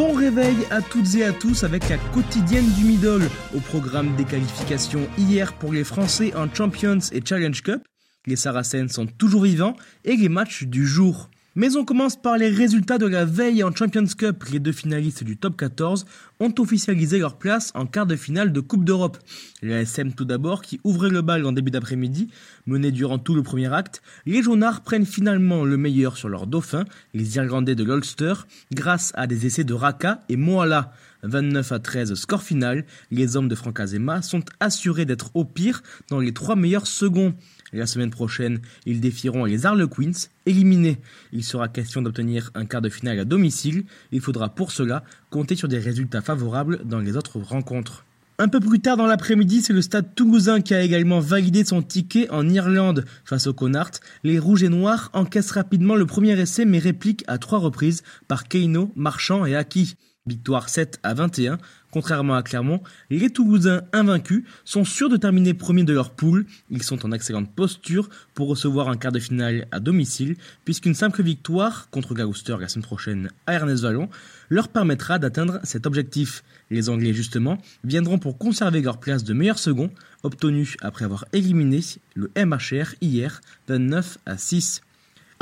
Bon réveil à toutes et à tous avec la quotidienne du middle au programme des qualifications hier pour les Français en Champions et Challenge Cup. Les Saracens sont toujours vivants et les matchs du jour. Mais on commence par les résultats de la veille en Champions Cup. Les deux finalistes du top 14 ont officialisé leur place en quart de finale de Coupe d'Europe. SM tout d'abord qui ouvrait le bal en début d'après-midi, mené durant tout le premier acte. Les Jaunards prennent finalement le meilleur sur leur dauphin, les Irlandais de l'Ulster, grâce à des essais de Raka et Moala. 29 à 13 score final, les hommes de Franck Azema sont assurés d'être au pire dans les trois meilleurs seconds. La semaine prochaine, ils défieront les Harlequins, éliminés. Il sera question d'obtenir un quart de finale à domicile. Il faudra pour cela compter sur des résultats favorables dans les autres rencontres. Un peu plus tard dans l'après-midi, c'est le stade toulousain qui a également validé son ticket en Irlande. Face au Connacht, les Rouges et Noirs encaissent rapidement le premier essai mais répliquent à trois reprises par Keino, Marchand et Aki. Victoire 7 à 21. Contrairement à Clermont, les Toulousains invaincus sont sûrs de terminer premier de leur poule. Ils sont en excellente posture pour recevoir un quart de finale à domicile, puisqu'une simple victoire contre Gloucester la semaine prochaine à Ernest Vallon leur permettra d'atteindre cet objectif. Les Anglais, justement, viendront pour conserver leur place de meilleur second, obtenue après avoir éliminé le MHR hier 29 à 6.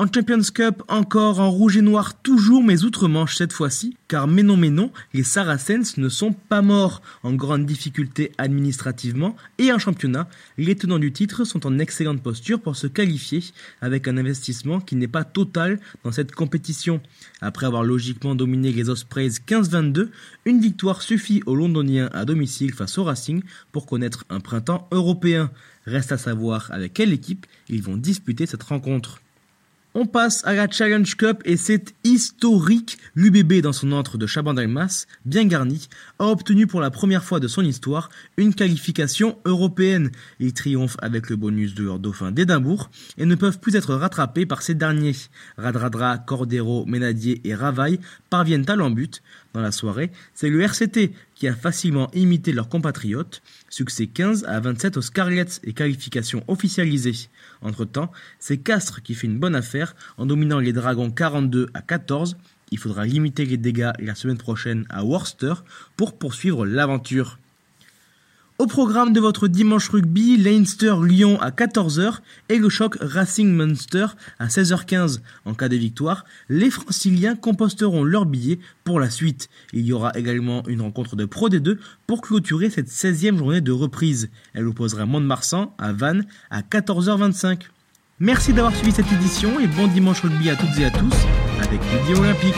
En Champions Cup, encore en rouge et noir, toujours, mais outre-Manche cette fois-ci, car mais non mais non, les Saracens ne sont pas morts en grande difficulté administrativement, et en championnat, les tenants du titre sont en excellente posture pour se qualifier avec un investissement qui n'est pas total dans cette compétition. Après avoir logiquement dominé les Ospreys 15-22, une victoire suffit aux Londoniens à domicile face au Racing pour connaître un printemps européen. Reste à savoir avec quelle équipe ils vont disputer cette rencontre. On passe à la Challenge Cup et c'est historique. L'UBB dans son entre de Chabandelmas, bien garni, a obtenu pour la première fois de son histoire une qualification européenne. Ils triomphent avec le bonus de leur dauphin d'Édimbourg et ne peuvent plus être rattrapés par ces derniers. Radradra, Cordero, Ménadier et Ravaille parviennent à l'embut. Dans la soirée, c'est le RCT qui a facilement imité leurs compatriotes. Succès 15 à 27 aux Scarlets et qualification officialisée. Entre-temps, c'est Castres qui fait une bonne affaire en dominant les Dragons 42 à 14. Il faudra limiter les dégâts la semaine prochaine à Worcester pour poursuivre l'aventure. Au programme de votre dimanche rugby, Leinster-Lyon à 14h et le choc Racing-Munster à 16h15. En cas de victoire, les franciliens composteront leur billet pour la suite. Il y aura également une rencontre de Pro D2 pour clôturer cette 16e journée de reprise. Elle opposera Mont-de-Marsan à Vannes à 14h25. Merci d'avoir suivi cette édition et bon dimanche rugby à toutes et à tous avec Midi Olympique.